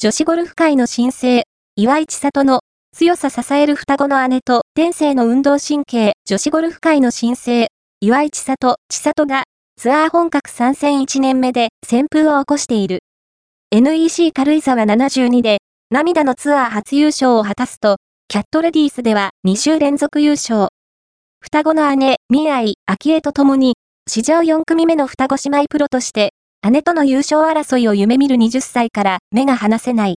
女子ゴルフ界の新星、岩井千里の強さ支える双子の姉と天性の運動神経女子ゴルフ界の新星、岩井千里、千里がツアー本格参戦1年目で旋風を起こしている。NEC 軽井沢72で涙のツアー初優勝を果たすと、キャットレディースでは2週連続優勝。双子の姉、ミアイ、アキエと共に、史上4組目の双子姉妹プロとして、姉との優勝争いを夢見る20歳から目が離せない。